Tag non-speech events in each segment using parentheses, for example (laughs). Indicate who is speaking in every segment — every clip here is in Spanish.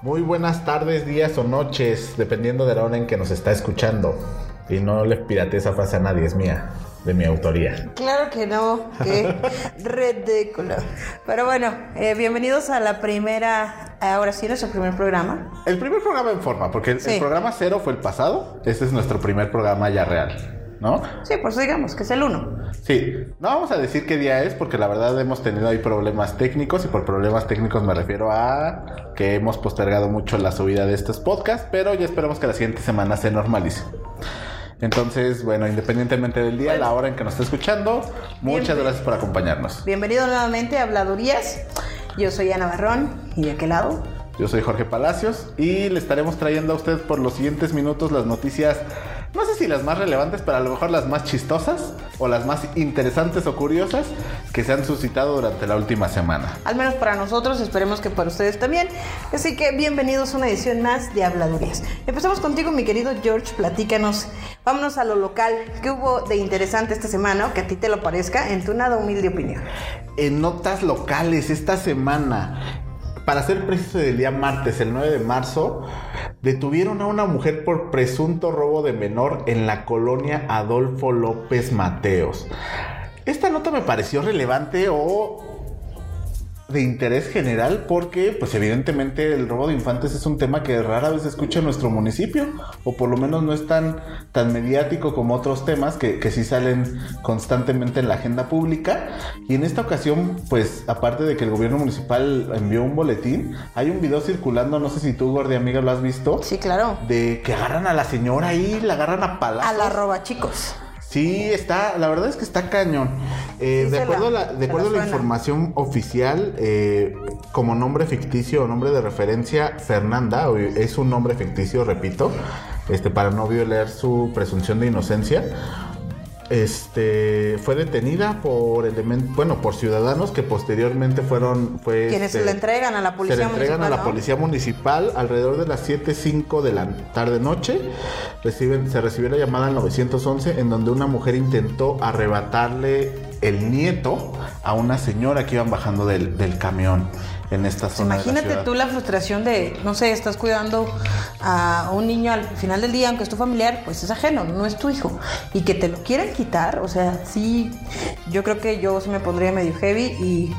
Speaker 1: Muy buenas tardes, días o noches, dependiendo de la hora en que nos está escuchando. Y no le pirate esa frase a nadie, es mía, de mi autoría.
Speaker 2: Claro que no, qué (laughs) ridículo. Pero bueno, eh, bienvenidos a la primera, ahora sí, nuestro primer programa.
Speaker 1: El primer programa en forma, porque el, programa cero fue el pasado. Este es nuestro primer programa ya real, ¿no?
Speaker 2: Sí, por eso digamos que es el uno.
Speaker 1: Sí, no vamos a decir qué día es porque la verdad hemos tenido ahí problemas técnicos y por problemas técnicos me refiero a que hemos postergado mucho la subida de estos podcasts, pero ya esperamos que la siguiente semana se normalice. Entonces, bueno, independientemente del día, la hora en que nos esté escuchando, muchas
Speaker 2: Bien.
Speaker 1: gracias por acompañarnos.
Speaker 2: Bienvenido nuevamente a Habladurías. Yo soy Ana Barrón y de aquel lado.
Speaker 1: Yo soy Jorge Palacios y le estaremos trayendo a usted por los siguientes minutos las noticias, no sé si las más relevantes, pero a lo mejor las más chistosas o las más interesantes o curiosas que se han suscitado durante la última semana.
Speaker 2: Al menos para nosotros, esperemos que para ustedes también. Así que bienvenidos a una edición más de Habladurías. Empezamos contigo, mi querido George, platícanos. Vámonos a lo local. ¿Qué hubo de interesante esta semana o que a ti te lo parezca en tu nada humilde opinión?
Speaker 1: En notas locales, esta semana, para ser preciso del día martes, el 9 de marzo, detuvieron a una mujer por presunto robo de menor en la colonia Adolfo López Mateos. Esta nota me pareció relevante o de interés general porque pues evidentemente el robo de infantes es un tema que rara vez se escucha en nuestro municipio o por lo menos no es tan, tan mediático como otros temas que, que sí salen constantemente en la agenda pública y en esta ocasión pues aparte de que el gobierno municipal envió un boletín hay un video circulando no sé si tú gordi amiga lo has visto
Speaker 2: Sí, claro.
Speaker 1: de que agarran a la señora ahí la agarran a palazos
Speaker 2: A la roba, chicos.
Speaker 1: Sí, está, la verdad es que está cañón. Eh,
Speaker 2: Sí
Speaker 1: de acuerdo, a
Speaker 2: la-
Speaker 1: la,
Speaker 2: se
Speaker 1: de acuerdo a
Speaker 2: la
Speaker 1: la información oficial, eh, como nombre ficticio o nombre de referencia, Fernanda, es un nombre ficticio, repito, este, para no violar su presunción de inocencia. Este fue detenida por bueno, por ciudadanos que posteriormente fueron, fue
Speaker 2: Quienes se le entregan a la policía
Speaker 1: se le entregan a
Speaker 2: municipal,
Speaker 1: la
Speaker 2: ¿no?
Speaker 1: policía municipal alrededor de las 7.05 de la tarde noche. Reciben, se recibió la llamada al 911 en donde una mujer intentó arrebatarle el nieto a una señora que iban bajando del, del camión en esta zona. de la
Speaker 2: Imagínate tú la frustración de, no sé, estás cuidando a un niño al final del día, aunque es tu familiar, pues es ajeno, no es tu hijo. Y que te lo quieran quitar, o sea, sí, yo creo que yo sí me pondría medio heavy y,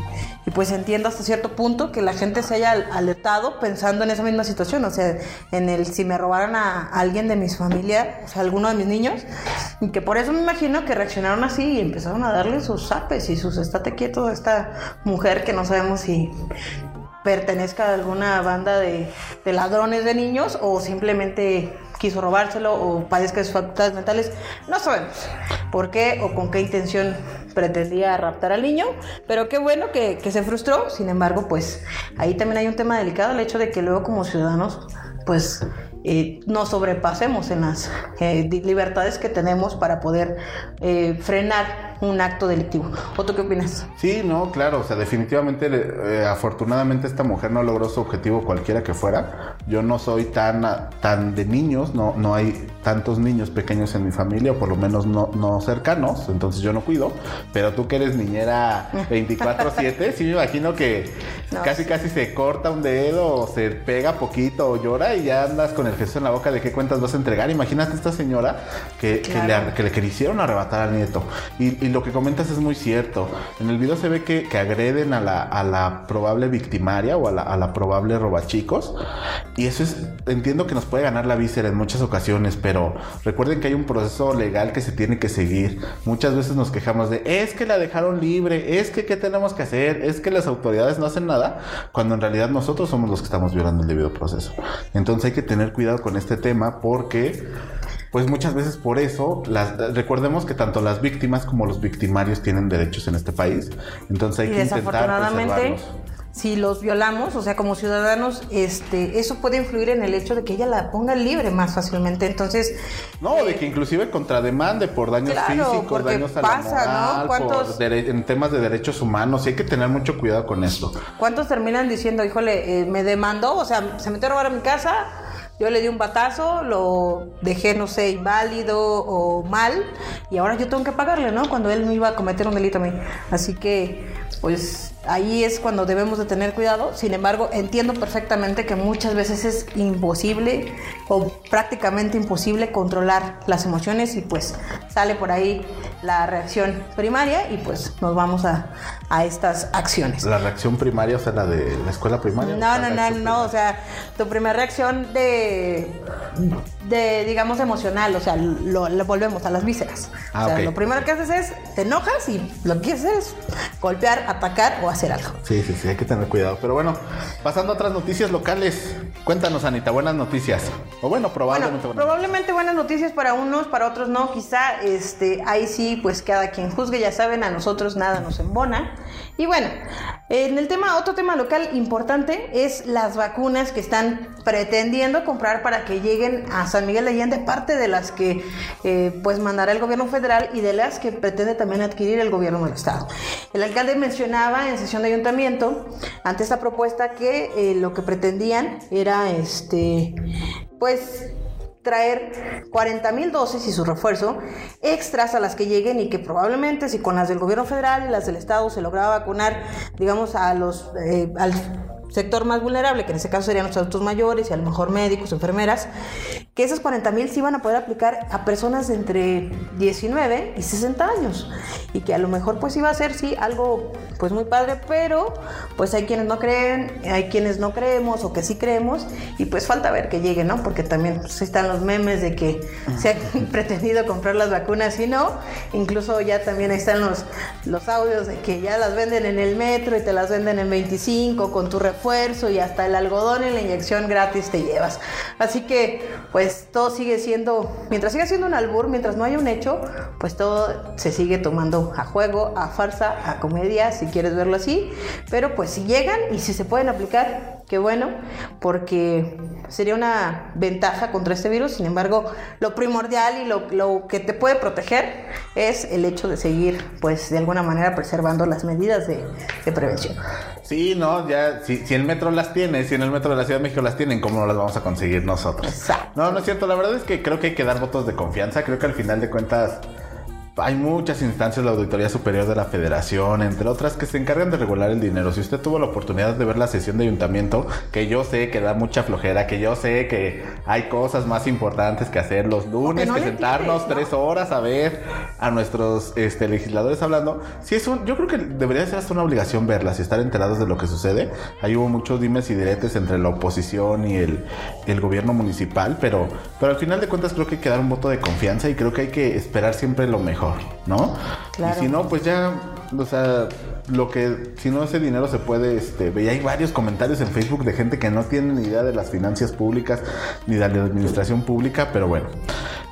Speaker 2: y pues entiendo hasta cierto punto que la gente se haya alertado pensando en esa misma situación, o sea, en el si me robaran a alguien de mis familia, o sea, alguno de mis niños, y que por eso me imagino que reaccionaron así y empezaron a darle sus zapes y sus estate quieto a esta mujer que no sabemos si pertenezca a alguna banda de, ladrones de niños o simplemente quiso robárselo o padezca de sus facultades mentales. No sabemos por qué o con qué intención pretendía raptar al niño, pero qué bueno que, que se frustró. Sin embargo, pues ahí también hay un tema delicado, el hecho de que luego como ciudadanos, pues eh, nos sobrepasemos en las eh, libertades que tenemos para poder eh, frenar un acto delictivo. ¿O tú qué opinas?
Speaker 1: Sí, no, claro, o sea, definitivamente, eh, afortunadamente esta mujer no logró su objetivo cualquiera que fuera. Yo no soy tan, tan de niños, no, no hay tantos niños pequeños en mi familia, o por lo menos no, no cercanos, entonces yo no cuido. Pero tú que eres niñera (laughs) 24/7, sí me imagino que
Speaker 2: No,
Speaker 1: casi
Speaker 2: sí.
Speaker 1: casi se corta un dedo, o se pega poquito, o llora y ya andas con el gesto en la boca de qué cuentas vas a entregar. Imagínate esta señora que, que le,
Speaker 2: Claro.
Speaker 1: que le quisieron arrebatar al nieto. Y, y lo que comentas es muy cierto. En el video se ve que, que agreden a la, a la probable victimaria o a la, a la probable robachicos. Y eso es, entiendo que nos puede ganar la víscera en muchas ocasiones, pero recuerden que hay un proceso legal que se tiene que seguir. Muchas veces nos quejamos de, es que la dejaron libre, es que qué tenemos que hacer, es que las autoridades no hacen nada, cuando en realidad nosotros somos los que estamos violando el debido proceso. Entonces hay que tener cuidado con este tema porque pues muchas veces por eso, las, recordemos que tanto las víctimas como los victimarios tienen derechos en este país. Entonces hay
Speaker 2: y
Speaker 1: que intentar
Speaker 2: desafortunadamente
Speaker 1: preservarlos.
Speaker 2: si los violamos, o sea, como ciudadanos, este, eso puede influir en el hecho de que ella la ponga libre más fácilmente. Entonces,
Speaker 1: No,
Speaker 2: eh,
Speaker 1: de que inclusive contrademande por daños
Speaker 2: Claro,
Speaker 1: físicos, daños a
Speaker 2: pasa,
Speaker 1: la moral,
Speaker 2: ¿Cuántos-
Speaker 1: por en temas de derechos humanos, y hay que tener mucho cuidado con esto.
Speaker 2: ¿cuántos terminan diciendo, híjole, eh, me demandó, o sea, se metió a robar a mi casa, yo le di un batazo, lo dejé, no sé, inválido o mal, y ahora yo tengo que pagarle, ¿no? Cuando él no iba a cometer un delito a mí. Así que, pues, ahí es cuando debemos de tener cuidado. Sin embargo, entiendo perfectamente que muchas veces es imposible o prácticamente imposible controlar las emociones y pues sale por ahí la reacción primaria y pues nos vamos a, a estas acciones.
Speaker 1: La reacción primaria, o sea, la de la escuela primaria.
Speaker 2: No, no, no, no, o sea, tu primera reacción de, de digamos, emocional, o sea, lo, lo volvemos a las vísceras.
Speaker 1: Ah,
Speaker 2: o sea, lo primero que haces es, te enojas y lo que quieres hacer es golpear, atacar o hacer algo.
Speaker 1: Sí, sí, sí, hay que tener cuidado. Pero bueno, pasando a otras noticias locales. Cuéntanos, Anita, buenas noticias. O bueno,
Speaker 2: Bueno,
Speaker 1: probablemente buenas
Speaker 2: probablemente buenas noticias para unos, para otros no. Quizá este, ahí sí, pues cada quien juzgue, ya saben, a nosotros nada nos embona. Y bueno, en el tema, otro tema local importante es las vacunas que están pretendiendo comprar para que lleguen a San Miguel de Allende, parte de las que eh, pues mandará el gobierno federal y de las que pretende también adquirir el gobierno del estado. El alcalde mencionaba en sesión de ayuntamiento ante esta propuesta que eh, lo que pretendían era este pues traer 40 mil dosis y su refuerzo extras a las que lleguen y que probablemente si con las del gobierno federal y las del estado se lograba vacunar digamos a los eh, sector más vulnerable, que en ese caso serían los adultos mayores y a lo mejor médicos, enfermeras, que esos 40 mil se iban a poder aplicar a personas entre 19 y 60 años. Y que a lo mejor pues iba a ser sí algo pues muy padre, pero pues hay quienes no creen, hay quienes no creemos o que sí creemos y pues falta ver que llegue, ¿no? Porque también pues, están los memes de que se han (laughs) pretendido comprar las vacunas y no, incluso ya también están los, los audios de que ya las venden en el metro y te las venden en 25 con tu y hasta el algodón y la inyección gratis te llevas. Así que pues todo sigue siendo, mientras siga siendo un albur, mientras no haya un hecho, pues todo se sigue tomando a juego, a farsa, a comedia, si quieres verlo así. Pero pues si llegan y si se pueden aplicar, qué bueno, porque sería una ventaja contra este virus. Sin embargo, lo primordial y lo, lo que te puede proteger es el hecho de seguir, pues de alguna manera preservando las medidas de, de prevención.
Speaker 1: Sí, no, ya, si, si el metro las tiene, si en el metro de la Ciudad de México las tienen, ¿cómo no las vamos a conseguir nosotros?
Speaker 2: Exacto.
Speaker 1: No, no es cierto, la verdad es que creo que hay que dar votos de confianza, creo que al final de cuentas hay muchas instancias, la Auditoría Superior de la Federación, entre otras, que se encargan de regular el dinero. Si usted tuvo la oportunidad de ver la sesión de ayuntamiento, que yo sé que da mucha flojera, que yo sé que hay cosas más importantes que hacer los lunes,
Speaker 2: no
Speaker 1: que sentarnos
Speaker 2: pides, ¿no?
Speaker 1: tres horas a ver a nuestros este, legisladores hablando. Sí, es un, yo creo que debería ser hasta una obligación verlas y estar enterados de lo que sucede. Ahí hubo muchos dimes y diretes entre la oposición y el, el gobierno municipal, pero, pero al final de cuentas creo que hay que dar un voto de confianza y creo que hay que esperar siempre lo mejor, ¿no?
Speaker 2: Claro.
Speaker 1: Y si no, pues ya, o sea, lo que, si no ese dinero se puede, este, ve, hay varios comentarios en Facebook de gente que no tiene ni idea de las finanzas públicas ni de la administración pública, pero bueno,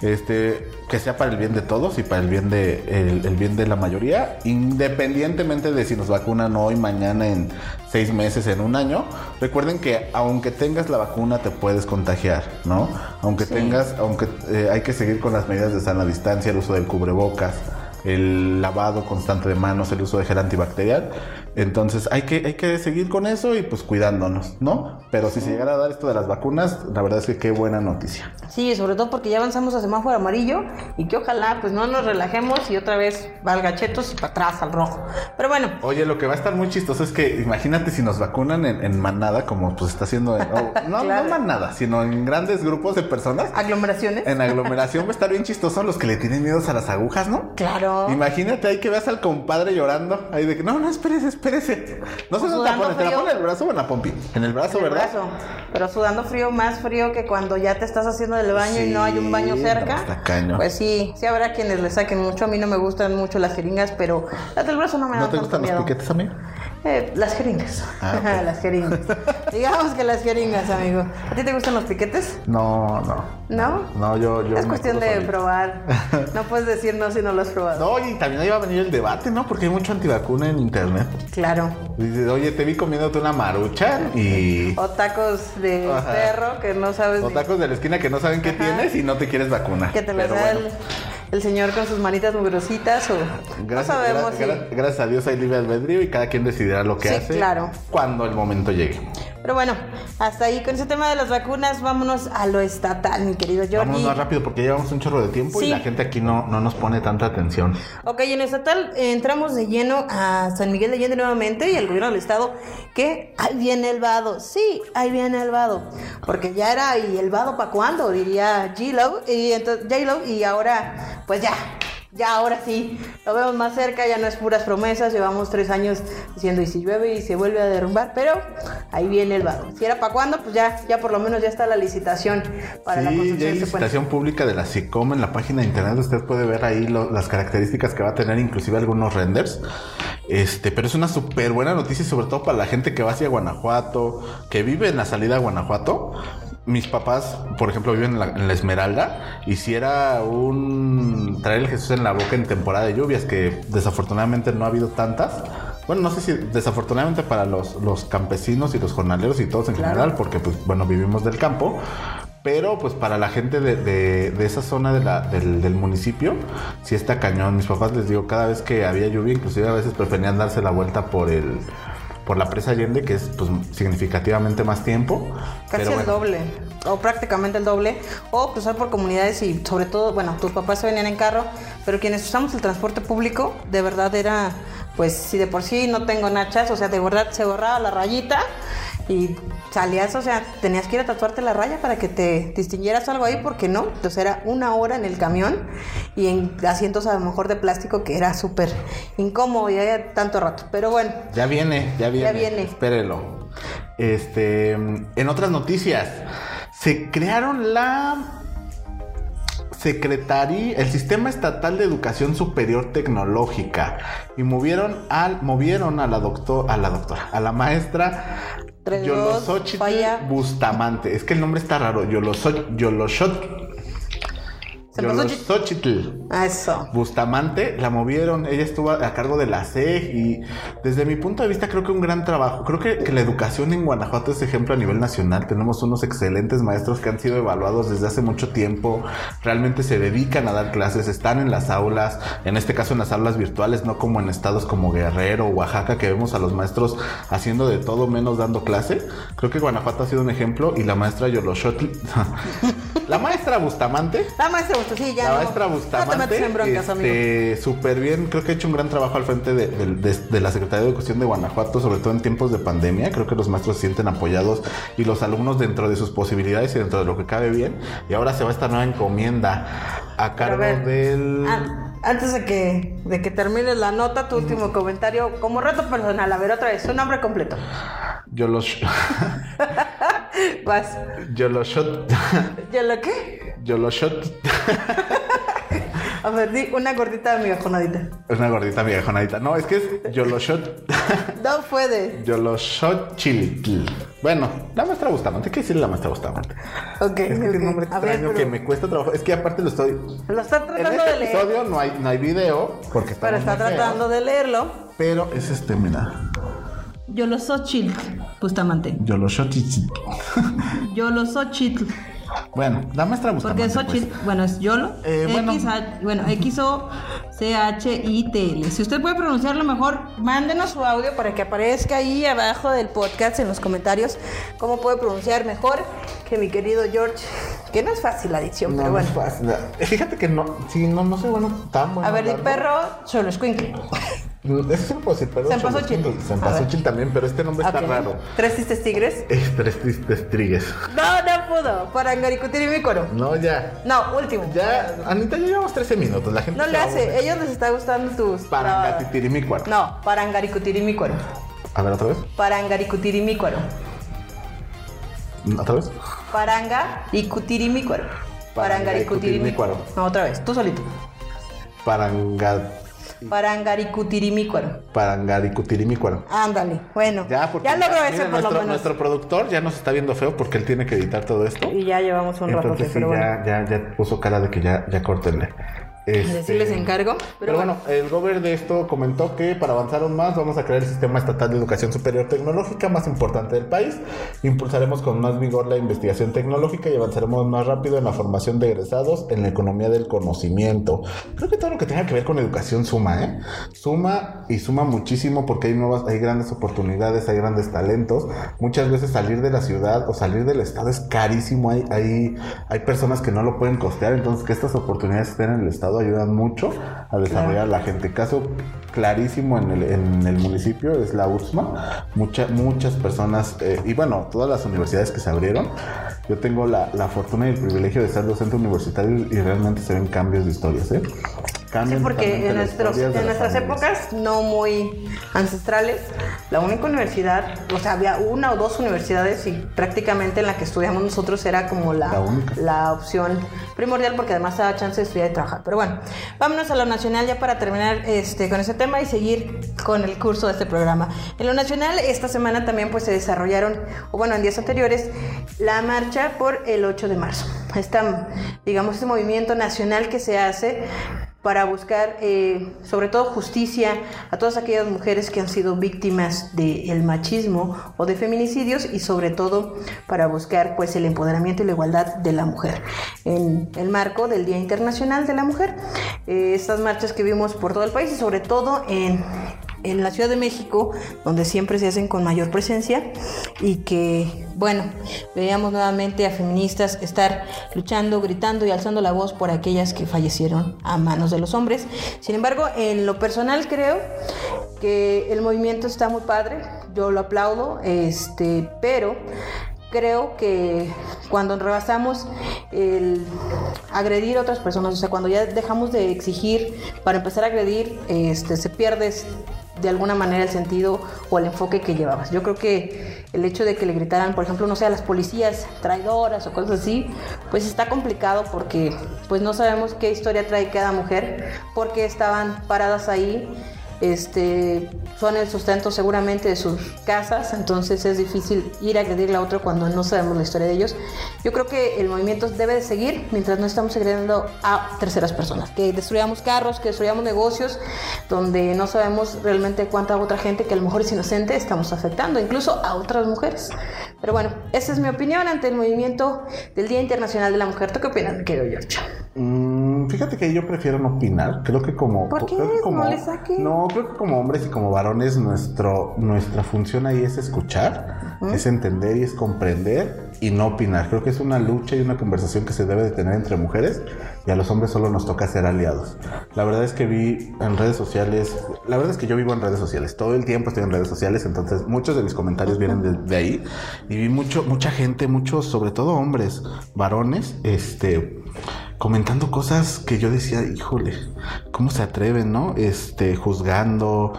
Speaker 1: este, que sea para el bien de todos y para el bien de, el, el bien de la mayoría, independientemente de si nos vacunan hoy, mañana, en seis meses, en un año. Recuerden que aunque tengas la vacuna te puedes contagiar, ¿no? Aunque
Speaker 2: Sí.
Speaker 1: tengas, aunque eh, hay que seguir con las medidas de sana distancia, el uso del cubrebocas el lavado constante de manos, el uso de gel antibacterial. Entonces hay que, hay que seguir con eso y pues cuidándonos, ¿no? Pero si se llegara a dar esto de las vacunas, la verdad es que qué buena noticia.
Speaker 2: Sí, sobre todo porque ya avanzamos a semáforo amarillo y que ojalá pues no nos relajemos y otra vez valga chetos y para atrás al rojo. Pero bueno,
Speaker 1: Oye, lo que va a estar muy chistoso es que imagínate si nos vacunan en, en manada, como pues está haciendo, en- (laughs) o- no,
Speaker 2: Claro.
Speaker 1: no manada, sino en grandes grupos de personas.
Speaker 2: aglomeraciones.
Speaker 1: En aglomeración va a estar bien chistoso los que le tienen miedos a las agujas, ¿no?
Speaker 2: Claro.
Speaker 1: Imagínate ahí que veas al compadre llorando. Ahí de que, no, no, espérese, espérese. No sé dónde te. ¿Te la pone en el brazo o en la pompi? En el brazo,
Speaker 2: En el
Speaker 1: ¿verdad?
Speaker 2: brazo. Pero sudando frío, más frío que cuando ya te estás haciendo del baño y no hay un baño cerca.
Speaker 1: no.
Speaker 2: Pues sí, sí habrá quienes le saquen mucho. A mí no me gustan mucho las jeringas, pero las del brazo no me
Speaker 1: ¿No
Speaker 2: dan
Speaker 1: te
Speaker 2: tanto
Speaker 1: gustan los piquetes a mí?
Speaker 2: Eh, las jeringas.
Speaker 1: Ah, (laughs)
Speaker 2: las jeringas. Digamos que las jeringas, amigo. ¿A ti te gustan los piquetes?
Speaker 1: No, no.
Speaker 2: ¿No?
Speaker 1: No, yo, yo.
Speaker 2: es cuestión de probar. (laughs) No puedes decir no si no lo has probado.
Speaker 1: No, y también ahí va a venir el debate, ¿no? Porque hay mucho antivacuna en internet.
Speaker 2: Claro.
Speaker 1: Dices, oye, te vi comiéndote una marucha y.
Speaker 2: O tacos de
Speaker 1: Ajá.
Speaker 2: perro que no sabes
Speaker 1: O
Speaker 2: ni-
Speaker 1: tacos de la esquina que no saben qué
Speaker 2: Ajá.
Speaker 1: tienes y no te quieres vacunar.
Speaker 2: que te
Speaker 1: Pero
Speaker 2: da
Speaker 1: bueno.
Speaker 2: el, el señor con sus manitas mugrositas o
Speaker 1: Gracias,
Speaker 2: no sabemos
Speaker 1: gra-
Speaker 2: si-
Speaker 1: gra- gracias a Dios hay libre albedrío y cada quien decidirá lo que
Speaker 2: Sí,
Speaker 1: hace
Speaker 2: claro.
Speaker 1: cuando el momento llegue.
Speaker 2: Pero bueno, hasta ahí con ese tema de las vacunas, vámonos a lo estatal, mi querido Jordi.
Speaker 1: Vamos más rápido porque llevamos un chorro de tiempo y la gente aquí no, no nos pone tanta atención.
Speaker 2: Ok, en estatal eh, entramos de lleno a San Miguel de Allende nuevamente y al gobierno del estado que ahí viene el vado. Sí, ahí viene el vado. Porque ya era, ¿y el vado para cuándo? Diría J-Lo. Y, entonces, J-Lo, y ahora, pues ya. Ya ahora sí, lo vemos más cerca, ya no es puras promesas, llevamos tres años diciendo y si llueve y se vuelve a derrumbar, pero ahí viene el vado. Si era para cuándo, pues ya, ya por lo menos ya está la licitación para la
Speaker 1: Sí,
Speaker 2: construcción
Speaker 1: ya hay licitación pública de la SICOM en la página de internet. Usted puede ver ahí lo- las características que va a tener, inclusive algunos renders. Este, pero es una súper buena noticia, sobre todo para la gente que va hacia Guanajuato, que vive en la salida a Guanajuato. Mis papás, por ejemplo, viven en la, en la Esmeralda. Y si era un traer el Jesús en la boca en temporada de lluvias, que desafortunadamente no ha habido tantas. Bueno, no sé si desafortunadamente para los, los campesinos y los jornaleros y todos en
Speaker 2: Claro.
Speaker 1: general, porque pues bueno, vivimos del campo. Pero pues para la gente de, de- de esa zona de la- del, del municipio, sí está cañón. Mis papás les digo, cada vez que había lluvia, inclusive a veces preferían darse la vuelta por el por la presa Allende, que es pues significativamente más tiempo.
Speaker 2: Casi
Speaker 1: Pero
Speaker 2: el
Speaker 1: bueno,
Speaker 2: doble, o prácticamente el doble, o cruzar por comunidades y sobre todo, bueno, tus papás se venían en carro, pero quienes usamos el transporte público, de verdad era, pues si de por sí no tengo nachas, o sea, de verdad se borraba la rayita y salías, o sea, tenías que ir a tatuarte la raya para que te distinguieras algo ahí, porque no, entonces era una hora en el camión y en asientos a lo mejor de plástico que era súper incómodo y había tanto rato, pero bueno.
Speaker 1: Ya viene, ya viene.
Speaker 2: viene.
Speaker 1: Espérelo. Este, en otras noticias, se crearon la Secretaría, el Sistema Estatal de Educación Superior Tecnológica y movieron al, movieron a la doctor, a la doctora, a la maestra
Speaker 2: Tres, dos,
Speaker 1: Yolosochitl
Speaker 2: falla.
Speaker 1: Bustamante. Es que el nombre está raro. Yoloso- Yoloshot-
Speaker 2: Se
Speaker 1: Yolosochitl.
Speaker 2: Eso.
Speaker 1: Bustamante la movieron, ella estuvo a cargo de la CEG y desde mi punto de vista creo que un gran trabajo. Creo que, que la educación en Guanajuato es ejemplo a nivel nacional. Tenemos unos excelentes maestros que han sido evaluados desde hace mucho tiempo. Realmente se dedican a dar clases, están en las aulas, en este caso en las aulas virtuales, no como en estados como Guerrero o Oaxaca que vemos a los maestros haciendo de todo menos dando clase. Creo que Guanajuato ha sido un ejemplo y la maestra Yoloshotl, (laughs) la maestra Bustamante
Speaker 2: La maestra Bustamante, sí, ya
Speaker 1: la
Speaker 2: no.
Speaker 1: maestra
Speaker 2: No te
Speaker 1: Bustamante,
Speaker 2: metas en broncas, amigo.
Speaker 1: este, súper bien, creo que ha hecho un gran trabajo al frente de, de- de- de la Secretaría de Educación de Guanajuato, sobre todo en tiempos de pandemia. Creo que los maestros se sienten apoyados y los alumnos dentro de sus posibilidades y dentro de lo que cabe bien. Y ahora se va esta nueva encomienda a cargo del...
Speaker 2: an- antes de que, de que termines la nota, tu último comentario, como reto personal, a ver otra vez, su nombre completo.
Speaker 1: Yo los... (laughs) (laughs)
Speaker 2: Vas.
Speaker 1: Yo los shot... (laughs)
Speaker 2: ¿Yo lo qué?
Speaker 1: Yo los shot... (laughs)
Speaker 2: A ver, di una gordita de mi bajonadita.
Speaker 1: Es una gordita viejona No, es que es yo los shot... (laughs)
Speaker 2: No puede.
Speaker 1: Yo los shot chili. Bueno, la maestra Bustamante, ¿qué decir la maestra Bustamante?
Speaker 2: Ok,
Speaker 1: Es que es
Speaker 2: ok.
Speaker 1: un nombre
Speaker 2: A ver,
Speaker 1: extraño que
Speaker 2: pero
Speaker 1: me cuesta trabajo. Es que aparte lo estoy.
Speaker 2: lo está
Speaker 1: En
Speaker 2: tratando
Speaker 1: este
Speaker 2: de leer.
Speaker 1: episodio no hay, no hay video porque
Speaker 2: Pero está
Speaker 1: muy feos,
Speaker 2: tratando de leerlo.
Speaker 1: Pero es este, mira.
Speaker 2: Yo lo Xochitl, Bustamante.
Speaker 1: Yo los shot
Speaker 2: Yo lo Xochitl.
Speaker 1: Bueno, la maestra Bustamante.
Speaker 2: Porque Xochitl,
Speaker 1: pues.
Speaker 2: bueno, es YOLO.
Speaker 1: Eh, bueno.
Speaker 2: X, A- bueno, X O C H I T L. Si usted puede pronunciarlo mejor, mándenos su audio para que aparezca ahí abajo del podcast en los comentarios cómo puede pronunciar mejor que mi querido George, que no es fácil la dicción,
Speaker 1: No,
Speaker 2: pero
Speaker 1: no
Speaker 2: bueno.
Speaker 1: es fácil. Fíjate que no, sí, no, no soy bueno tan bueno.
Speaker 2: A ver,
Speaker 1: hablando.
Speaker 2: perro, solo escuincle.
Speaker 1: Eso sí lo puedo decir, perdón.
Speaker 2: Cempasúchil.
Speaker 1: Sempasúchil también, pero este nombre está
Speaker 2: Ok.
Speaker 1: raro.
Speaker 2: Tres tristes tigres.
Speaker 1: Es (laughs) tres tristes trigues.
Speaker 2: No, no pudo. Para.
Speaker 1: No, ya.
Speaker 2: No, último.
Speaker 1: Ya, Anita, ya llevamos 13 minutos. La gente
Speaker 2: No
Speaker 1: se
Speaker 2: le
Speaker 1: a
Speaker 2: hace. Ellos les está gustando tus.
Speaker 1: Para Gatitirimícuaro.
Speaker 2: No, para Angaricutirimícuaro.
Speaker 1: A ver, otra vez.
Speaker 2: Para Angaricutirimícuaro.
Speaker 1: ¿Otra vez?
Speaker 2: Paranga y cutirimícuaro. Paranga y
Speaker 1: Parangaricutirimícuaro.
Speaker 2: No, otra vez, tú solito.
Speaker 1: Paranga...
Speaker 2: Parangaricutirimícuaro.
Speaker 1: Parangaricutirimícuaro.
Speaker 2: Ándale, bueno.
Speaker 1: Ya, porque
Speaker 2: logró
Speaker 1: mira,
Speaker 2: eso por
Speaker 1: nuestro,
Speaker 2: lo menos.
Speaker 1: nuestro productor ya nos está viendo feo porque él tiene que editar todo esto.
Speaker 2: Y ya llevamos un rato,
Speaker 1: Entonces sí,
Speaker 2: pero bueno.
Speaker 1: ya, ya, ya puso cara de que ya, ya córtenle. Este,
Speaker 2: Sí les encargo.
Speaker 1: Pero, bueno, el gobierno de esto comentó que para avanzar aún más vamos a crear el sistema estatal de educación superior tecnológica más importante del país. Impulsaremos con más vigor la investigación tecnológica y avanzaremos más rápido en la formación de egresados en la economía del conocimiento. Creo que todo lo que tenga que ver con educación suma, ¿eh? Suma y suma muchísimo porque hay nuevas, hay grandes oportunidades, hay grandes talentos. Muchas veces salir de la ciudad o salir del estado es carísimo. Hay, hay, hay personas que no lo pueden costear, entonces que estas oportunidades estén en el estado ayudan mucho a desarrollar a la gente. Caso clarísimo en el, en el municipio es la USMA. Mucha, muchas personas, eh, y bueno, todas las universidades que se abrieron. Yo tengo la, la fortuna y el privilegio de ser docente universitario y realmente se ven cambios de historias, ¿eh?
Speaker 2: Sí, porque en, nuestros, en nuestras épocas no muy ancestrales, la única universidad, o sea, había una o dos universidades y prácticamente en la que estudiamos nosotros era como la,
Speaker 1: La única.
Speaker 2: la opción primordial porque además daba chance de estudiar y trabajar. Pero bueno, vámonos a lo nacional ya para terminar este, con ese tema y seguir con el curso de este programa. En lo nacional, esta semana también pues se desarrollaron, o bueno, en días anteriores, la marcha por el 8 de marzo. Esta, digamos, este movimiento nacional que se hace para buscar eh, sobre todo justicia a todas aquellas mujeres que han sido víctimas del machismo o de feminicidios y sobre todo para buscar pues el empoderamiento y la igualdad de la mujer en el marco del Día Internacional de la Mujer. Eh, estas marchas que vimos por todo el país y sobre todo en en la Ciudad de México, donde siempre se hacen con mayor presencia y que, bueno, veíamos nuevamente a feministas estar luchando, gritando y alzando la voz por aquellas que fallecieron a manos de los hombres. Sin embargo, en lo personal creo que el movimiento está muy padre, yo lo aplaudo, este, pero creo que cuando rebasamos el agredir a otras personas, o sea, cuando ya dejamos de exigir para empezar a agredir, este, se pierde de alguna manera el sentido o el enfoque que llevabas. Yo creo que el hecho de que le gritaran, por ejemplo, no sé, a las policías traidoras o cosas así, pues está complicado porque pues no sabemos qué historia trae cada mujer, porque estaban paradas ahí este, son el sustento seguramente de sus casas, entonces es difícil ir a agredirle a otro cuando no sabemos la historia de ellos. Yo creo que el movimiento debe de seguir mientras no estamos agrediendo a terceras personas, que destruyamos carros, que destruyamos negocios, donde no sabemos realmente cuánta otra gente que a lo mejor es inocente estamos afectando, incluso a otras mujeres. Pero bueno, esa es mi opinión ante el movimiento del Día Internacional de la Mujer. ¿Tú qué opinas, querido George?
Speaker 1: Mm, fíjate que yo prefiero no opinar. Creo que como.
Speaker 2: ¿Por qué?
Speaker 1: creo que como
Speaker 2: No le saques.
Speaker 1: no, creo que como hombres y como varones, nuestro, nuestra función ahí es escuchar, es entender y es comprender y no opinar. Creo que es una lucha y una conversación que se debe de tener entre mujeres y a los hombres solo nos toca ser aliados. La verdad es que vi en redes sociales, la verdad es que yo vivo en redes sociales, todo el tiempo estoy en redes sociales, entonces muchos de mis comentarios vienen de, de ahí y vi mucho, mucha gente, muchos, sobre todo hombres, varones, este comentando cosas que yo decía, híjole, ¿cómo se atreven, no? Este, juzgando,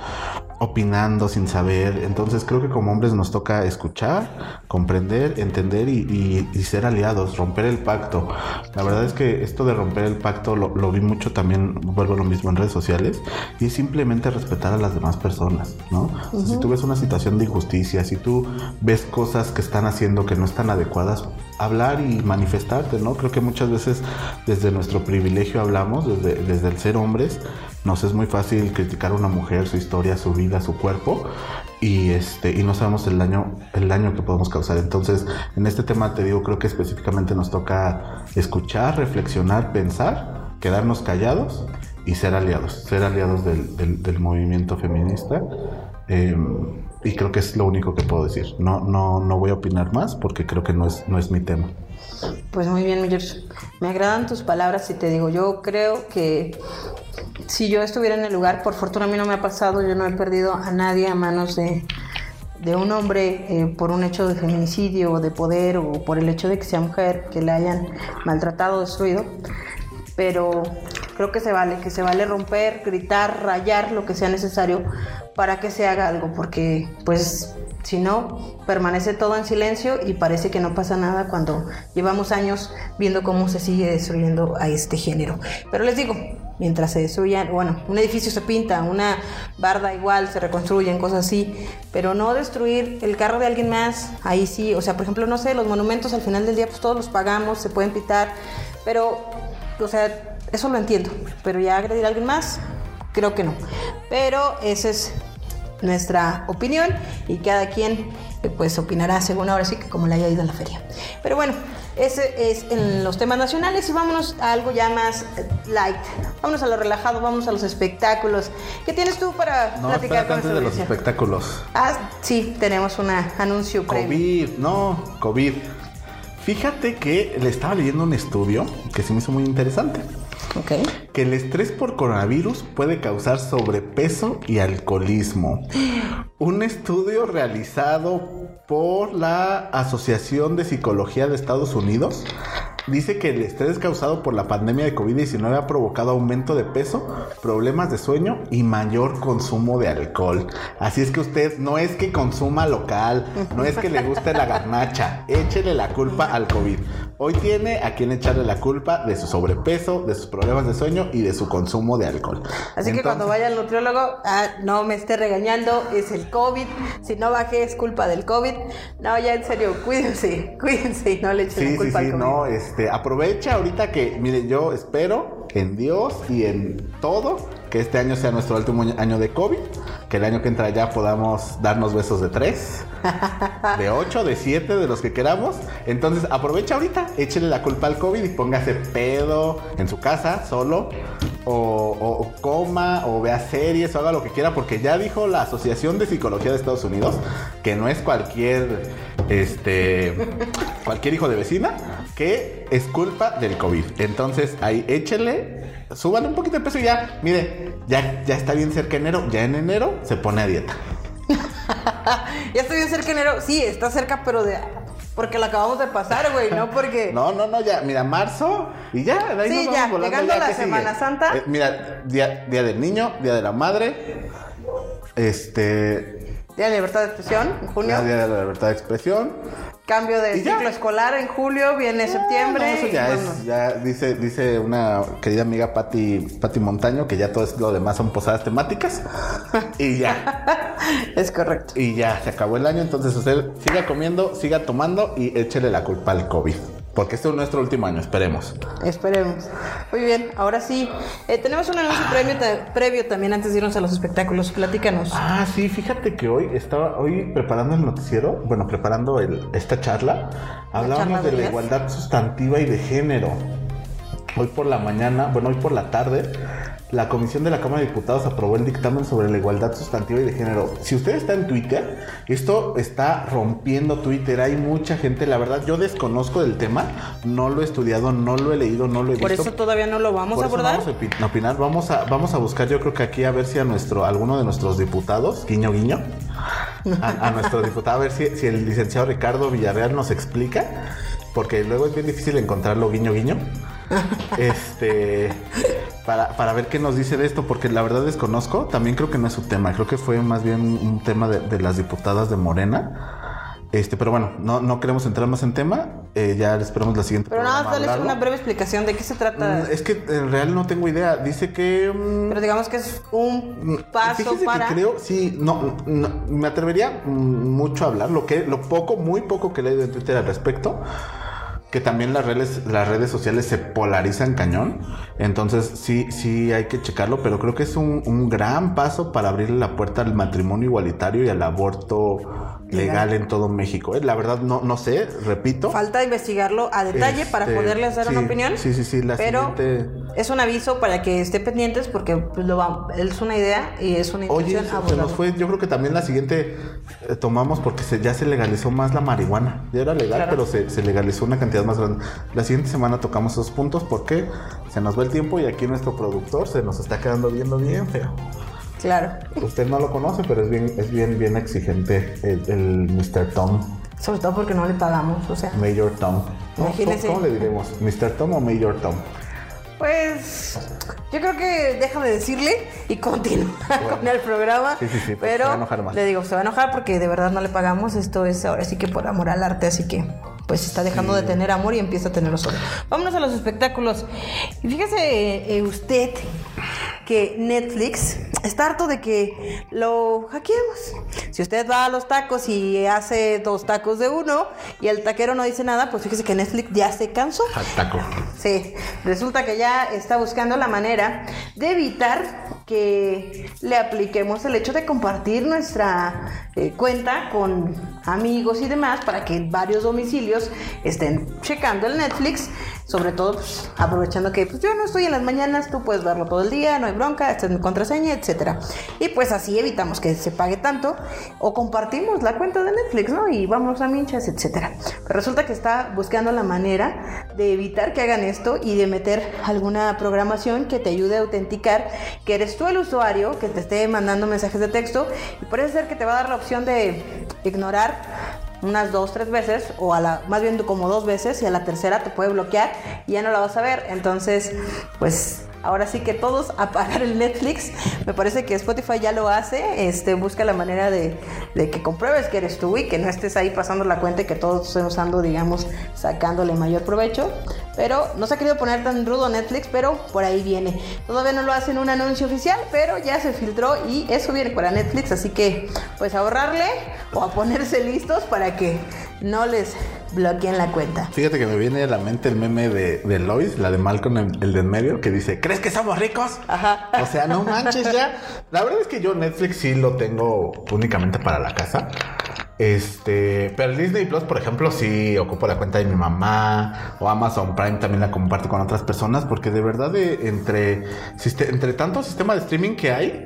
Speaker 1: opinando sin saber. Entonces creo que como hombres nos toca escuchar, comprender, entender y, y- y ser aliados, romper el pacto. La verdad es que esto de romper el pacto lo, lo vi mucho también, vuelvo a lo mismo en redes sociales, y es simplemente respetar a las demás personas, ¿no? O sea, Si tú ves una situación de injusticia, si tú ves cosas que están haciendo que no están adecuadas, hablar y manifestarte, ¿no? Creo que muchas veces desde nuestro privilegio hablamos, desde, desde el ser hombres, nos es muy fácil criticar a una mujer, su historia, su vida, su cuerpo y este y no sabemos el daño el daño que podemos causar. Entonces, en este tema te digo, creo que específicamente nos toca escuchar, reflexionar, pensar, quedarnos callados y ser aliados, ser aliados del, del- del movimiento feminista. Eh, y creo que es lo único que puedo decir. No, no, no voy a opinar más porque creo que no es, no es mi tema.
Speaker 2: Pues muy bien, George. Me agradan tus palabras y te digo, yo creo que si yo estuviera en el lugar, por fortuna a mí no me ha pasado, yo no he perdido a nadie a manos de, de un hombre eh, por un hecho de feminicidio o de poder o por el hecho de que sea mujer, que le hayan maltratado, destruido. Pero creo que se vale, que se vale romper, gritar, rayar, lo que sea necesario para que se haga algo, porque pues si no, permanece todo en silencio y parece que no pasa nada cuando llevamos años viendo cómo se sigue destruyendo a este género. Pero les digo, mientras se destruyan, bueno, un edificio se pinta, una barda igual se reconstruyen, cosas así, pero no destruir el carro de alguien más, ahí sí, o sea, por ejemplo, no sé, los monumentos al final del día pues todos los pagamos, se pueden pintar, pero, o sea, eso lo entiendo, pero ya agredir a alguien más, creo que no. Pero esa es nuestra opinión y cada quien eh, pues opinará según ahora sí que como le haya ido en la feria. Pero bueno, ese es en los temas nacionales y vámonos a algo ya más eh, light. Vámonos a lo relajado, vamos a los espectáculos. ¿Qué tienes tú para
Speaker 1: No,
Speaker 2: platicar
Speaker 1: espérate
Speaker 2: con
Speaker 1: antes de los espectáculos.
Speaker 2: Ah, sí, tenemos un anuncio previo.
Speaker 1: COVID, no, COVID. Fíjate que le estaba leyendo un estudio que se me hizo muy interesante.
Speaker 2: Ok.
Speaker 1: El estrés por coronavirus puede causar sobrepeso y alcoholismo. Un estudio realizado por la Asociación de Psicología de Estados Unidos dice que el estrés causado por la pandemia de COVID-19 ha provocado aumento de peso, problemas de sueño y mayor consumo de alcohol. Así es que usted no es que consuma local, no es que le guste la garnacha, échele la culpa al COVID. Hoy tiene a quien echarle la culpa de su sobrepeso, de sus problemas de sueño y de su consumo de alcohol.
Speaker 2: Así que cuando vaya al nutriólogo, ah, no me esté regañando, es el COVID. Si no bajé, es culpa del COVID. No, ya en serio, cuídense, (laughs) cuídense y no le echen
Speaker 1: Sí,
Speaker 2: la
Speaker 1: sí,
Speaker 2: culpa
Speaker 1: sí,
Speaker 2: al COVID.
Speaker 1: no, este, aprovecha ahorita que, mire, yo espero en Dios y en todo que este año sea nuestro último año de COVID, que el año que entra ya podamos darnos besos de tres, de ocho, de siete, de los que queramos. Entonces, aprovecha ahorita, échele la culpa al COVID y póngase pedo en su casa, solo, o, coma, o vea series, o haga lo que quiera, porque ya dijo la Asociación de Psicología de Estados Unidos que no es cualquier, este, cualquier hijo de vecina, que es culpa del COVID. Entonces, ahí échele, súbale un poquito de peso y ya, mire, ya, ya está bien cerca enero, ya en enero se pone a dieta. (laughs)
Speaker 2: Ya estoy bien cerca enero. Sí, está cerca, pero de. Porque lo acabamos de pasar, güey, no porque.
Speaker 1: No, no, no, ya, mira, marzo y ya, de ahí
Speaker 2: Sí,
Speaker 1: nos
Speaker 2: ya,
Speaker 1: vamos
Speaker 2: llegando la
Speaker 1: ¿qué sigue?
Speaker 2: Semana Santa.
Speaker 1: Eh, mira, día, día del niño, día de la madre, este,
Speaker 2: Día de libertad de expresión, en junio.
Speaker 1: día de la libertad de expresión.
Speaker 2: Cambio de
Speaker 1: ya.
Speaker 2: ciclo escolar en julio, viene septiembre.
Speaker 1: No, eso
Speaker 2: y
Speaker 1: ya es, ya dice, dice una querida amiga Patti, Patti Montaño que ya todo es lo demás son posadas temáticas. (laughs) y ya,
Speaker 2: Es correcto.
Speaker 1: y ya, se acabó el año. Entonces usted siga comiendo, siga tomando y échele la culpa al COVID. Porque este es nuestro último año, esperemos.
Speaker 2: Esperemos. Muy bien, ahora sí. Eh, tenemos un anuncio previo, ta- previo también antes de irnos a los espectáculos. Platícanos.
Speaker 1: Ah, sí, fíjate que hoy estaba, hoy preparando el noticiero, bueno, preparando el- esta charla, hablábamos de
Speaker 2: de
Speaker 1: la igualdad sustantiva y de género. Hoy por la mañana, bueno, hoy por la tarde, la Comisión de la Cámara de Diputados aprobó el dictamen sobre la igualdad sustantiva y de género. Si usted está en Twitter, esto está rompiendo Twitter. Hay mucha gente, la verdad, yo desconozco del tema, no lo he estudiado, no lo he leído, no lo he
Speaker 2: Por
Speaker 1: visto.
Speaker 2: eso todavía no lo vamos
Speaker 1: Por
Speaker 2: a
Speaker 1: eso
Speaker 2: abordar.
Speaker 1: Vamos a opi- a opinar, vamos a, vamos a buscar, yo creo que aquí a ver si a nuestro, alguno de nuestros diputados, guiño guiño, a, a nuestro diputado, a ver si, si el licenciado Ricardo Villarreal nos explica, porque luego es bien difícil encontrarlo guiño guiño. Este para, para ver qué nos dice de esto, porque la verdad desconozco, también creo que no es su tema, creo que fue más bien un tema de, de las diputadas de Morena. Este, pero bueno, no, no queremos entrar más en tema. eh, ya esperamos la siguiente.
Speaker 2: Pero nada,
Speaker 1: hablarlo.
Speaker 2: una breve explicación de qué se trata.
Speaker 1: Mm, Es que en real no tengo idea. Dice que. mm,
Speaker 2: Pero digamos que es un
Speaker 1: mm,
Speaker 2: paso para.
Speaker 1: que creo, sí, no, no, me atrevería mucho a hablar. Lo que, lo poco, muy poco que he leído en Twitter al respecto. Que también las redes, las redes sociales se polarizan cañón. Entonces sí, sí hay que checarlo. Pero creo que es un, un gran paso para abrirle la puerta al matrimonio igualitario y al aborto legal, en todo México. Eh, La verdad no, no sé, repito.
Speaker 2: Falta investigarlo a detalle para
Speaker 1: Este,
Speaker 2: poderles dar una
Speaker 1: sí,
Speaker 2: opinión.
Speaker 1: sí, sí, sí, la
Speaker 2: Pero
Speaker 1: siguiente-
Speaker 2: es un aviso para que esté pendientes porque pues, lo va- es una idea y es una
Speaker 1: Oye,
Speaker 2: intención
Speaker 1: se, se
Speaker 2: abordarlo.
Speaker 1: nos fue, yo creo que también la siguiente eh, tomamos porque se- ya se legalizó más la marihuana. Ya era legal,
Speaker 2: Claro.
Speaker 1: pero se, se legalizó una cantidad más grande. La siguiente semana tocamos esos puntos porque se nos va el tiempo y aquí nuestro productor se nos está quedando viendo bien feo.
Speaker 2: Claro.
Speaker 1: Usted no lo conoce, pero es bien, es bien, bien exigente el, el Mr. Tom,
Speaker 2: Sobre todo porque no le pagamos, o sea.
Speaker 1: Mayor Tom. ¿Cómo, cómo le diremos? ¿Mr. Tom o Mayor Tom?
Speaker 2: Pues yo creo que deja de decirle y continúa (laughs) con el programa.
Speaker 1: Sí, sí, sí,
Speaker 2: pero
Speaker 1: se va a enojar más.
Speaker 2: le digo, se va a enojar porque de verdad no le pagamos. Esto es ahora sí que por amor al arte, así que pues está dejando de tener amor y empieza a tenerlo solo. Vámonos a los espectáculos. Y fíjese eh, usted que Netflix está harto de que lo hackeemos. Si usted va a los tacos y hace dos tacos de uno y el taquero no dice nada, pues fíjese que Netflix ya se cansó.
Speaker 1: Al taco.
Speaker 2: Sí, Sí, resulta que ya está buscando la manera de evitar que le apliquemos el hecho de compartir nuestra eh, cuenta con amigos y demás para que varios domicilios estén checando el Netflix sobre todo pues, aprovechando que pues, yo no estoy en las mañanas, tú puedes verlo todo el día, no hay bronca, esta es mi contraseña, etcétera. Y pues así evitamos que se pague tanto o compartimos la cuenta de Netflix, ¿no? Y vamos a minchas. Pero resulta que está buscando la manera de evitar que hagan esto y de meter alguna programación que te ayude a autenticar que eres tú el usuario que te esté mandando mensajes de texto y puede ser que te va a dar la opción de ignorar unas dos, tres veces, o a la, más bien como dos veces, y a la tercera te puede bloquear y ya no la vas a ver. Entonces, pues ahora sí que todos a pagar el Netflix. Me parece que Spotify ya lo hace. Este, busca la manera de, de, que compruebes que eres tú y que no estés ahí pasando la cuenta y que todos estén usando, digamos, sacándole mayor provecho. Pero no se ha querido poner tan rudo Netflix, pero por ahí viene. Todavía no lo hacen un anuncio oficial, pero ya se filtró y eso viene para Netflix. Así que, pues ahorrarle o a ponerse listos para que no les bloqueen la cuenta.
Speaker 1: Fíjate que me viene a la mente el meme de, de Lois, la de Malcolm, el, el de en medio, que dice, ¿crees que somos ricos?
Speaker 2: Ajá.
Speaker 1: O sea, no manches ya. La verdad es que yo Netflix sí lo tengo únicamente para la casa. Este, pero Disney Plus, por ejemplo, sí ocupo la cuenta de mi mamá o Amazon Prime también la comparto con otras personas porque de verdad de, entre, entre tanto sistema de streaming que hay,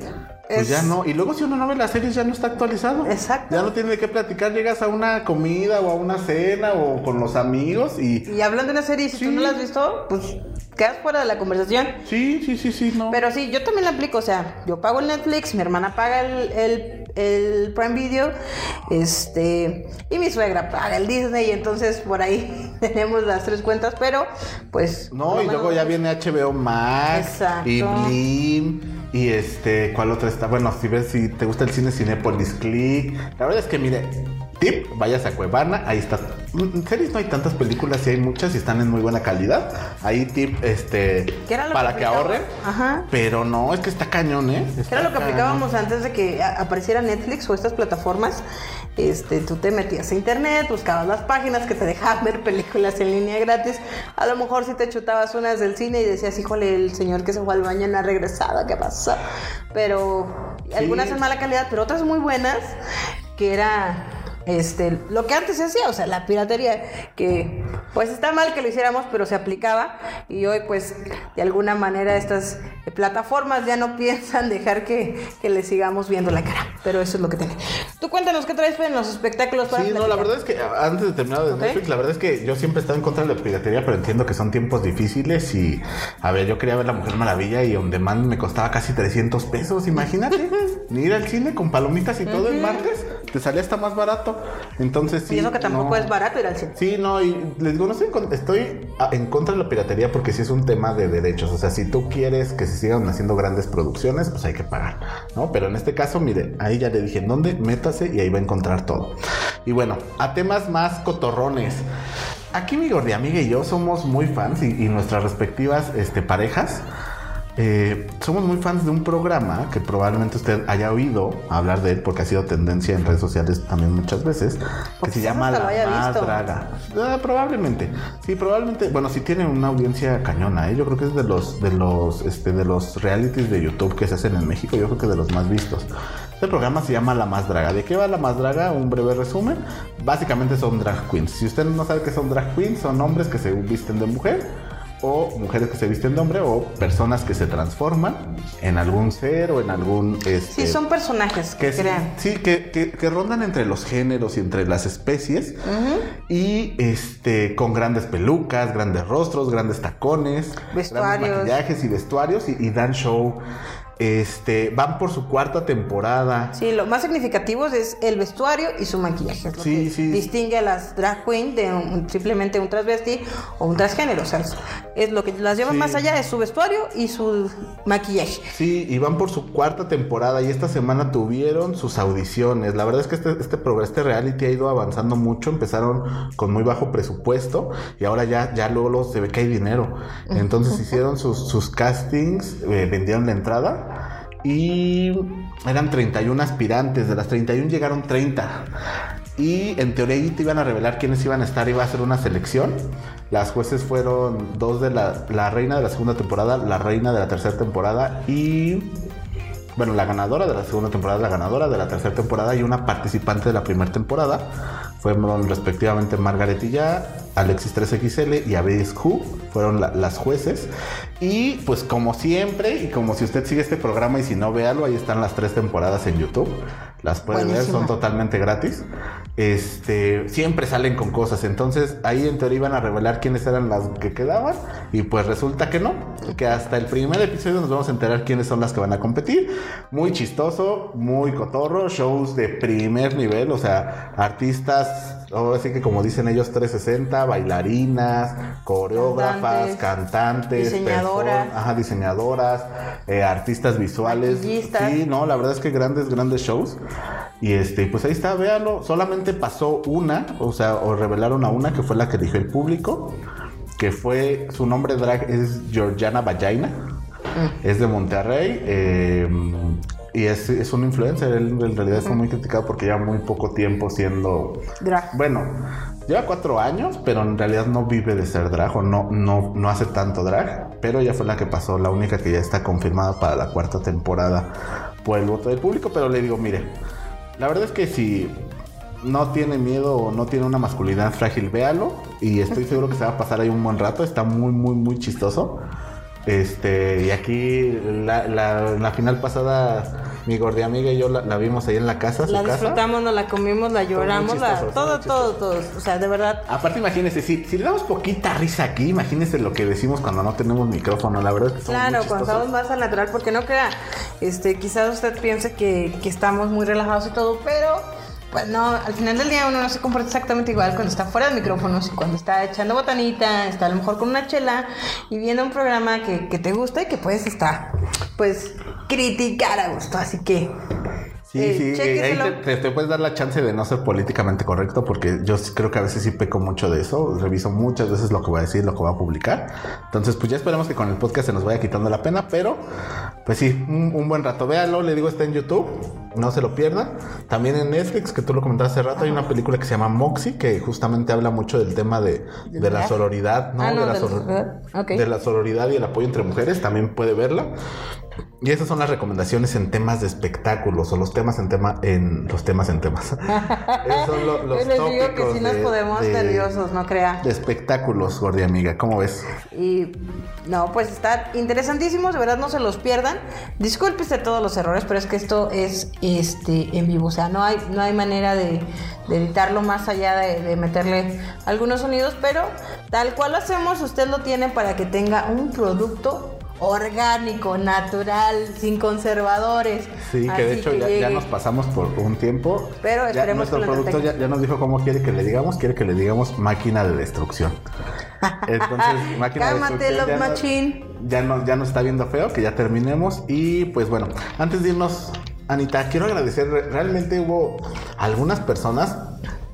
Speaker 1: pues ya no. Y luego si uno no ve las series ya no está actualizado.
Speaker 2: Exacto.
Speaker 1: Ya no tiene de qué platicar. Llegas a una comida o a una cena o con los amigos y...
Speaker 2: Y hablando de una serie, si sí. tú no la has visto, pues quedas fuera de la conversación.
Speaker 1: Sí, sí, sí, sí, no.
Speaker 2: Pero sí, yo también la aplico. O sea, yo pago el Netflix, mi hermana paga el, el, el Prime Video, este... Y mi suegra paga el Disney. Entonces por ahí (laughs) tenemos las tres cuentas, pero pues...
Speaker 1: No, y luego ya viene HBO Max.
Speaker 2: Exacto.
Speaker 1: Y Blim. Y este, ¿cuál otra está? Bueno, si ves, si te gusta el cine Cinepolis Click. La verdad es que, mire, tip, vayas a Cuevana, ahí está. En series no hay tantas películas, sí hay muchas y están en muy buena calidad. Ahí tip, este, para que, ahorren.
Speaker 2: Ajá.
Speaker 1: Pero no, es que está cañón, ¿eh? Está
Speaker 2: Era lo que aplicábamos antes de que apareciera Netflix o estas plataformas. Este, tú te metías a internet, buscabas las páginas que te dejaban ver películas en línea gratis. A lo mejor si te chutabas unas del cine y decías, híjole, el señor que se fue al baño no ha regresado, ¿qué pasa? Pero sí. algunas en mala calidad, pero otras muy buenas, que era este, lo que antes se hacía, o sea, la piratería, que pues está mal que lo hiciéramos, pero se aplicaba y hoy pues de alguna manera estas plataformas ya no (laughs) piensan dejar que, que le sigamos viendo la cara, pero eso es lo que tiene. Tú cuéntanos qué traes en los espectáculos para
Speaker 1: Sí, no, la verdad es que antes de terminar de okay. Netflix, la verdad es que yo siempre he estado en contra de la piratería, pero entiendo que son tiempos difíciles y, a ver, yo quería ver La Mujer Maravilla y on demand me costaba casi 300 pesos, imagínate, (laughs) ni ir al cine con palomitas y todo uh -huh. el martes, te salía hasta más barato. Entonces sí.
Speaker 2: Y eso que tampoco
Speaker 1: no.
Speaker 2: es barato ir al cine.
Speaker 1: Sí, no, y les digo, no sé, estoy en contra de la piratería porque sí es un tema de derechos. O sea, si tú quieres que se sigan haciendo grandes producciones, pues hay que pagar, ¿no? Pero en este caso, mire, ahí ya le dije en dónde, métase y ahí va a encontrar todo. Y bueno, a temas más cotorrones. Aquí mi gordi amiga y yo somos muy fans y, y nuestras respectivas este, parejas. Eh, somos muy fans de un programa que probablemente usted haya oído hablar de él porque ha sido tendencia en redes sociales también muchas veces, que se llama La Más Draga. Eh, probablemente, sí, probablemente, bueno, sí tiene una audiencia cañona, ¿eh? yo creo que es de los, de los, este, de los realities de YouTube que se hacen en México, yo creo que de los más vistos. Este programa se llama La Más Draga. ¿De qué va La Más Draga? Un breve resumen. Básicamente son drag queens. Si usted no sabe qué son drag queens, son hombres que se visten de mujer o mujeres que se visten de hombre o personas que se transforman en algún ser o en algún... Este,
Speaker 2: sí, son personajes que, que crean.
Speaker 1: Sí, que, que, que, rondan entre los géneros y entre las especies uh -huh. y este con grandes pelucas, grandes rostros, grandes tacones,
Speaker 2: vestuarios.
Speaker 1: grandes maquillajes y vestuarios y, y dan show este, van por su cuarta temporada.
Speaker 2: Sí, lo más significativo es el vestuario y su maquillaje. Es lo
Speaker 1: sí,
Speaker 2: que
Speaker 1: sí.
Speaker 2: distingue a las drag queen de un, simplemente un transvesti o un transgénero. O sea, es, lo que las lleva sí. más allá, es su vestuario y su maquillaje.
Speaker 1: Sí, y van por su cuarta temporada y esta semana tuvieron sus audiciones. La verdad es que este, este, este reality ha ido avanzando mucho. Empezaron con muy bajo presupuesto y ahora ya, ya luego se ve que hay dinero. Entonces hicieron sus, sus castings, eh, vendieron la entrada y eran 31 aspirantes, de las 31 llegaron 30. Y en teoría te iban a revelar quiénes iban a estar, iba a ser una selección. Las jueces fueron dos de la, la reina de la segunda temporada, la reina de la tercera temporada y bueno, la ganadora de la segunda temporada, la ganadora de la tercera temporada y una participante de la primera temporada. Fueron respectivamente Margaret ya, Alexis 3XL y Abelis Who fueron las jueces. Y pues como siempre, y como si usted sigue este programa y si no, véalo, ahí están las tres temporadas en YouTube. Las pueden ver, son totalmente gratis. Este, siempre salen con cosas. Entonces ahí en teoría iban a revelar quiénes eran las que quedaban. Y pues resulta que no. Que hasta el primer episodio nos vamos a enterar quiénes son las que van a competir. Muy chistoso, muy cotorro, shows de primer nivel, o sea, artistas ahora sí que como dicen ellos 360, bailarinas, coreógrafas, cantantes,
Speaker 2: diseñadoras,
Speaker 1: ajá, diseñadoras, eh, artistas visuales. Sí, no, la verdad es que grandes, grandes shows. Y este, pues ahí está, véanlo. Solamente pasó una, o sea, o revelaron a una que fue la que dijo el público, que fue, su nombre drag es Georgiana Vallaina. Mm. Es de Monterrey. Eh, y es, es un influencer, él en realidad fue muy criticado porque lleva muy poco tiempo siendo...
Speaker 2: Drag.
Speaker 1: Bueno, lleva cuatro años, pero en realidad no vive de ser drag o no, no, no hace tanto drag. Pero ella fue la que pasó, la única que ya está confirmada para la cuarta temporada por el voto del público. Pero le digo, mire, la verdad es que si no tiene miedo o no tiene una masculinidad frágil, véalo. Y estoy seguro que se va a pasar ahí un buen rato. Está muy, muy, muy chistoso. Este, y aquí la, la, final pasada, mi gordi amiga y yo la, vimos ahí en la casa.
Speaker 2: La disfrutamos, nos la comimos, la lloramos, todo, todo, todo. O sea, de verdad.
Speaker 1: Aparte, imagínese, si, si le damos poquita risa aquí, imagínese lo que decimos cuando no tenemos micrófono. La verdad es que
Speaker 2: Claro, cuando estamos más al natural, porque no crea, este, quizás usted piense que, que estamos muy relajados y todo, pero pues no, al final del día uno no se comporta exactamente igual cuando está fuera de micrófonos y cuando está echando botanita, está a lo mejor con una chela y viendo un programa que, que te gusta y que puedes estar, pues, criticar a gusto. Así que
Speaker 1: Sí, eh, sí, ahí te, puedes dar la chance de no ser políticamente correcto porque yo creo que a veces sí peco mucho de eso, reviso muchas veces lo que voy a decir, lo que voy a publicar. Entonces, pues ya esperemos que con el podcast se nos vaya quitando la pena, pero pues sí, un, buen rato. Véalo, le digo, está en YouTube, no se lo pierdan. También en Netflix, que tú lo comentaste hace rato, hay una película que se llama Moxie, que justamente habla mucho del tema de, de la sororidad, ¿no? Ah, de, la de la sororidad y el apoyo entre mujeres, también puede verla. Y esas son las recomendaciones en temas de espectáculos o los temas en tema en los temas en temas. (laughs)
Speaker 2: Esos son los les digo que si nos podemos nerviosos, no crea.
Speaker 1: De espectáculos, gordi amiga, ¿cómo ves?
Speaker 2: Y no, pues está interesantísimos, de verdad no se los pierdan. Discúlpese todos los errores, pero es que esto es este en vivo, o sea, no hay no hay manera de, editarlo más allá de, de meterle algunos sonidos, pero tal cual lo hacemos, usted lo tiene para que tenga un producto orgánico, natural, sin conservadores.
Speaker 1: Sí, que de hecho ya, nos pasamos por un tiempo.
Speaker 2: Pero esperemos
Speaker 1: ya, Nuestro producto ya, nos dijo cómo quiere que le digamos, quiere que le digamos máquina de destrucción. (laughs)
Speaker 2: Entonces, máquina de destrucción. Machine.
Speaker 1: Ya, no, ya nos está viendo feo, que ya terminemos. Y pues bueno, antes de irnos, Anita, quiero agradecer, realmente hubo algunas personas,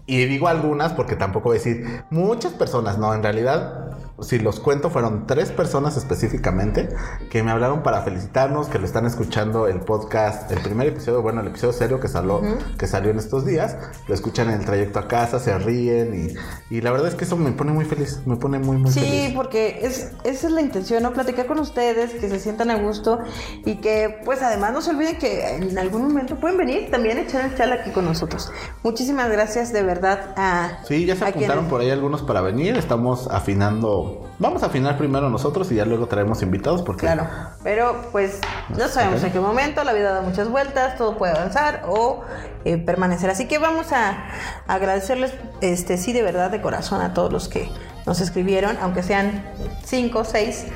Speaker 1: y digo algunas porque tampoco voy a decir muchas personas, no, en realidad si los cuento, fueron tres personas específicamente que me hablaron para felicitarnos, que lo están escuchando el podcast, el primer episodio, bueno, el episodio serio que salió, que salió en estos días, lo escuchan en el trayecto a casa, se ríen y, y la verdad es que eso me pone muy feliz, me pone muy, muy feliz.
Speaker 2: Sí, porque es, esa es la intención, ¿no? Platicar con ustedes, que se sientan a gusto y que pues además no se olviden que en algún momento pueden venir también a echar el chal aquí con nosotros. Muchísimas gracias de verdad a...
Speaker 1: Sí, ya se apuntaron por ahí algunos para venir, estamos afinando Vamos a afinar primero nosotros y ya luego traemos invitados porque...
Speaker 2: Claro, pero pues no sabemos en qué momento, la vida da muchas vueltas, todo puede avanzar o eh, permanecer. Así que vamos a agradecerles, este sí, de verdad, de corazón a todos los que nos escribieron, aunque sean cinco, seis.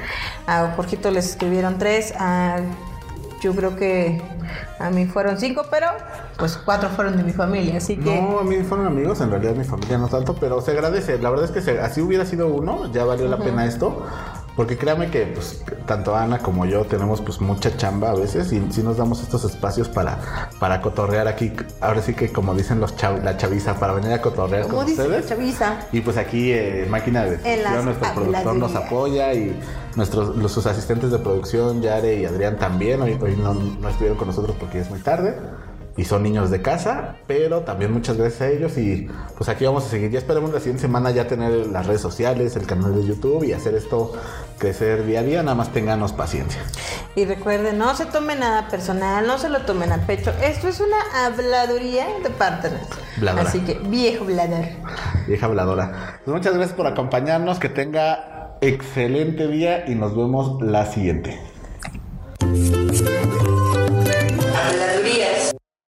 Speaker 2: A Jorgito les escribieron tres, a yo creo que a mí fueron cinco, pero pues cuatro fueron de mi familia, así que...
Speaker 1: No, a mí fueron amigos, en realidad mi familia no tanto, pero se agradece. La verdad es que así hubiera sido uno, ya valió la pena esto. Porque créame que pues, tanto Ana como yo tenemos pues mucha chamba a veces y si nos damos estos espacios para, para cotorrear aquí. Ahora sí que como dicen los la chaviza, para venir a cotorrear con ustedes.
Speaker 2: Chaviza?
Speaker 1: Y pues aquí eh, Máquina de nuestro productor nos apoya y nuestros los, sus asistentes de producción, Yare y Adrián también. Hoy, hoy no, no estuvieron con nosotros porque es muy tarde. Y son niños de casa, pero también muchas gracias a ellos y pues aquí vamos a seguir. Ya esperemos la siguiente semana ya tener las redes sociales, el canal de YouTube y hacer esto crecer día a día, nada más ténganos paciencia.
Speaker 2: Y recuerden, no se tome nada personal, no se lo tomen a pecho. Esto es una habladuría de partners.
Speaker 1: Bladora.
Speaker 2: Así que, viejo blador.
Speaker 1: Vieja habladora. Pues muchas gracias por acompañarnos, que tenga excelente día y nos vemos la siguiente.